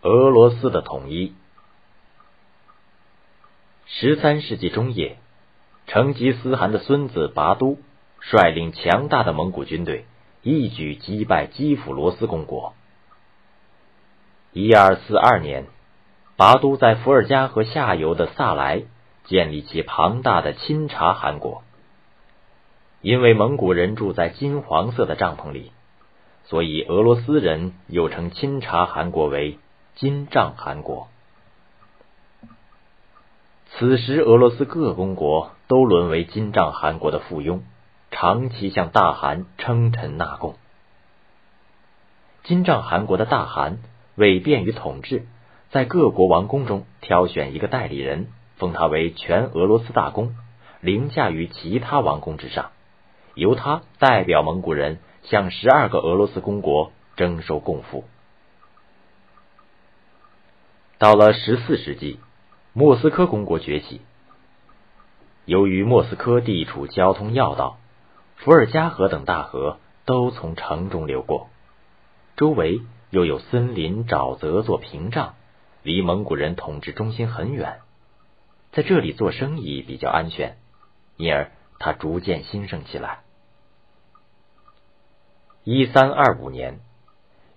俄罗斯的统一。十三世纪中叶，成吉思汗的孙子拔都率领强大的蒙古军队，一举击败基辅罗斯公国。一二四二年，拔都在伏尔加河下游的萨莱建立起庞大的钦察汗国。因为蒙古人住在金黄色的帐篷里，所以俄罗斯人又称钦察汗国为金帐汗国。此时，俄罗斯各公国都沦为金帐汗国的附庸，长期向大汗称臣纳贡。金帐汗国的大汗为便于统治，在各国王宫中挑选一个代理人，封他为全俄罗斯大公，凌驾于其他王公之上。由他代表蒙古人向十二个俄罗斯公国征收贡赋。到了十四世纪，莫斯科公国崛起。由于莫斯科地处交通要道，伏尔加河等大河都从城中流过，周围又有森林、沼泽做屏障，离蒙古人统治中心很远，在这里做生意比较安全，因而它逐渐兴盛起来。一三二五年，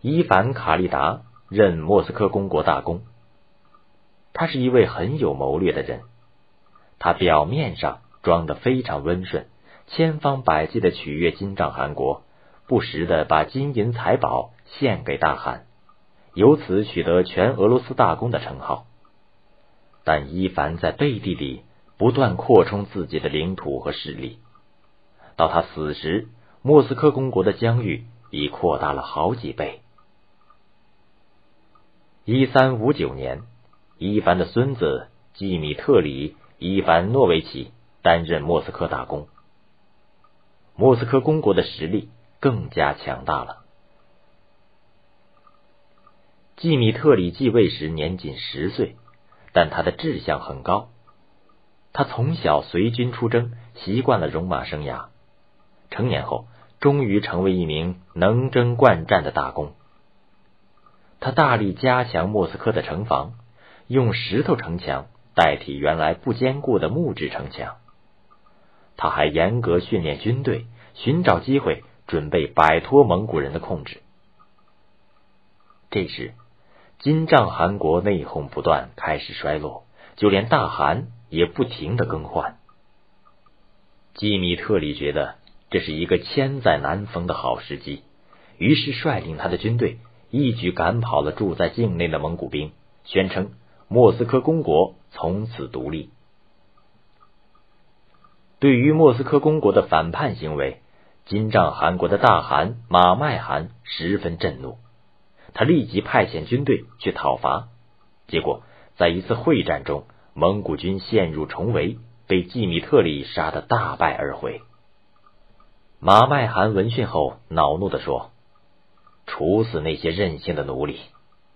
伊凡卡利达任莫斯科公国大公。他是一位很有谋略的人。他表面上装得非常温顺，千方百计的取悦金帐汗国，不时的把金银财宝献给大汗，由此取得全俄罗斯大公的称号。但伊凡在背地里不断扩充自己的领土和势力。到他死时。莫斯科公国的疆域已扩大了好几倍。一三五九年，伊凡的孙子季米特里·伊凡诺维奇担任莫斯科大公，莫斯科公国的实力更加强大了。季米特里继位时年仅十岁，但他的志向很高。他从小随军出征，习惯了戎马生涯。成年后，终于成为一名能征惯战的大公。他大力加强莫斯科的城防，用石头城墙代替原来不坚固的木质城墙。他还严格训练军队，寻找机会准备摆脱蒙古人的控制。这时，金帐汗国内讧不断，开始衰落，就连大汗也不停的更换。基米特里觉得。这是一个千载难逢的好时机，于是率领他的军队一举赶跑了住在境内的蒙古兵，宣称莫斯科公国从此独立。对于莫斯科公国的反叛行为，金帐汗国的大汗马麦汗十分震怒，他立即派遣军队去讨伐，结果在一次会战中，蒙古军陷入重围，被季米特里杀得大败而回。马麦汗闻讯后，恼怒的说：“处死那些任性的奴隶，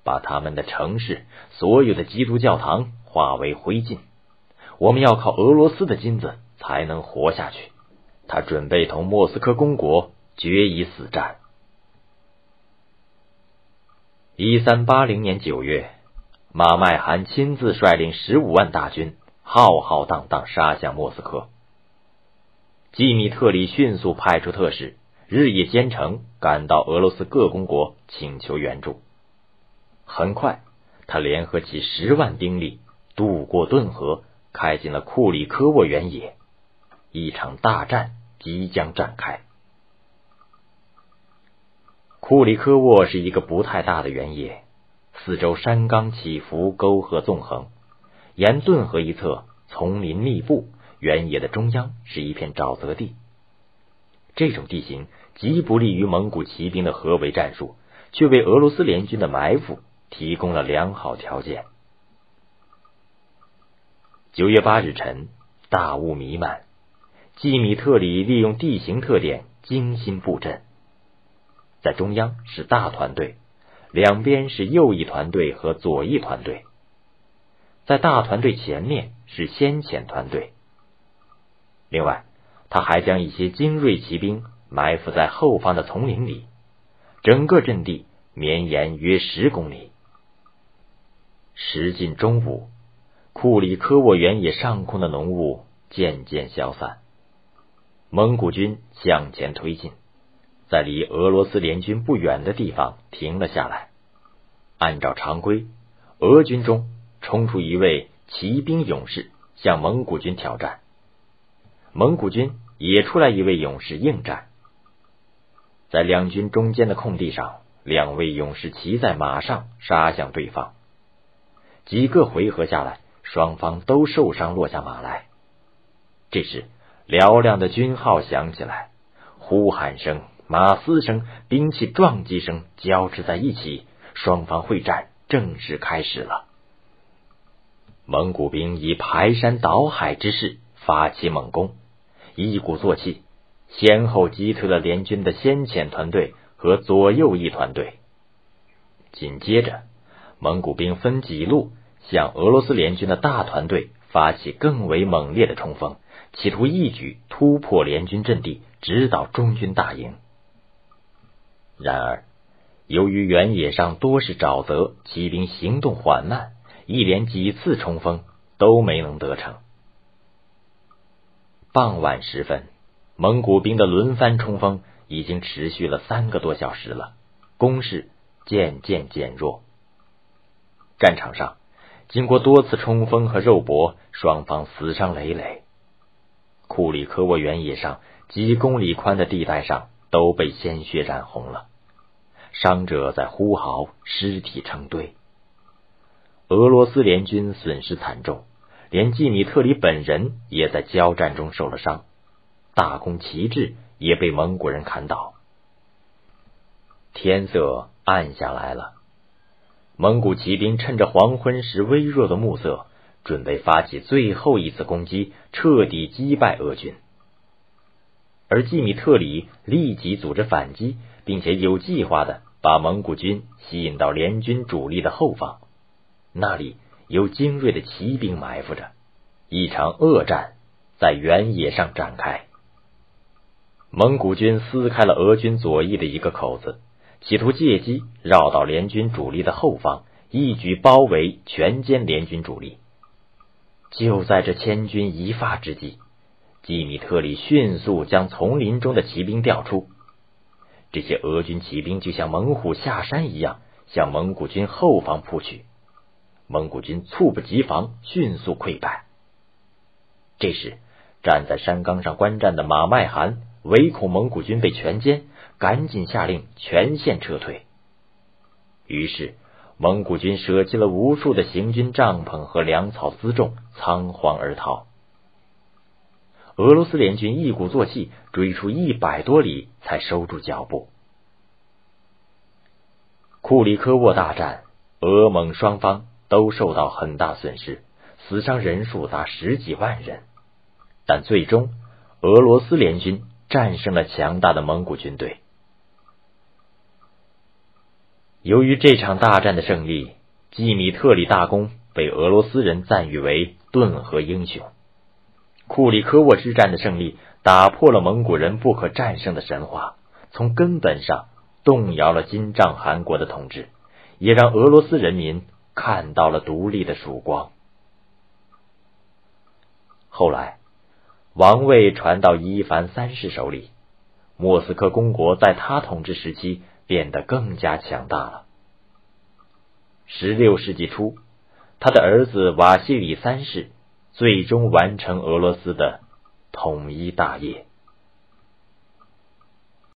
把他们的城市、所有的基督教堂化为灰烬。我们要靠俄罗斯的金子才能活下去。”他准备同莫斯科公国决一死战。一三八零年九月，马麦汗亲自率领十五万大军，浩浩荡荡杀向莫斯科。基米特里迅速派出特使，日夜兼程赶到俄罗斯各公国请求援助。很快，他联合起十万兵力，渡过顿河，开进了库里科沃原野。一场大战即将展开。库里科沃是一个不太大的原野，四周山冈起伏，沟壑纵横，沿顿河一侧丛林密布。原野的中央是一片沼泽地，这种地形极不利于蒙古骑兵的合围战术，却为俄罗斯联军的埋伏提供了良好条件。九月八日晨，大雾弥漫，季米特里利用地形特点精心布阵，在中央是大团队，两边是右翼团队和左翼团队，在大团队前面是先遣团队。另外，他还将一些精锐骑兵埋伏在后方的丛林里，整个阵地绵延约十公里。时近中午，库里科沃原野上空的浓雾渐渐消散，蒙古军向前推进，在离俄罗斯联军不远的地方停了下来。按照常规，俄军中冲出一位骑兵勇士向蒙古军挑战，蒙古军也出来一位勇士应战。在两军中间的空地上，两位勇士骑在马上杀向对方。几个回合下来，双方都受伤落下马来。这时，嘹亮的军号响起来，呼喊声、马嘶声、兵器撞击声交织在一起，双方会战正式开始了。蒙古兵以排山倒海之势发起猛攻，一鼓作气，先后击退了联军的先遣团队和左右翼团队。紧接着。蒙古兵分几路向俄罗斯联军的大团队发起更为猛烈的冲锋，企图一举突破联军阵地，直捣中军大营。然而，由于原野上多是沼泽，骑兵行动缓慢，一连几次冲锋都没能得逞。傍晚时分，蒙古兵的轮番冲锋已经持续了三个多小时了，攻势渐渐减弱。战场上，经过多次冲锋和肉搏，双方死伤累累。库里科沃原野上几公里宽的地带上都被鲜血染红了，伤者在呼嚎，尸体成堆。俄罗斯联军损失惨重，连季米特里本人也在交战中受了伤，大公旗帜也被蒙古人砍倒。天色暗下来了。蒙古骑兵趁着黄昏时微弱的暮色，准备发起最后一次攻击，彻底击败俄军。而季米特里立即组织反击，并且有计划的把蒙古军吸引到联军主力的后方，那里有精锐的骑兵埋伏着。一场恶战在原野上展开。蒙古军撕开了俄军左翼的一个口子。企图借机绕到联军主力的后方，一举包围全歼联军主力。就在这千钧一发之际，基米特里迅速将丛林中的骑兵调出。这些俄军骑兵就像猛虎下山一样，向蒙古军后方扑去。蒙古军猝不及防，迅速溃败。这时，站在山岗上观战的马麦汗唯恐蒙古军被全歼。赶紧下令全线撤退。于是，蒙古军舍弃了无数的行军帐篷和粮草辎重，仓皇而逃。俄罗斯联军一鼓作气追出一百多里，才收住脚步。库里科沃大战，俄蒙双方都受到很大损失，死伤人数达十几万人。但最终，俄罗斯联军战胜了强大的蒙古军队。由于这场大战的胜利，季米特里大公被俄罗斯人赞誉为顿河英雄。库里科沃之战的胜利打破了蒙古人不可战胜的神话，从根本上动摇了金帐汗国的统治，也让俄罗斯人民看到了独立的曙光。后来，王位传到伊凡三世手里，莫斯科公国在他统治时期。变得更加强大了。十六世纪初，他的儿子瓦西里三世最终完成俄罗斯的统一大业。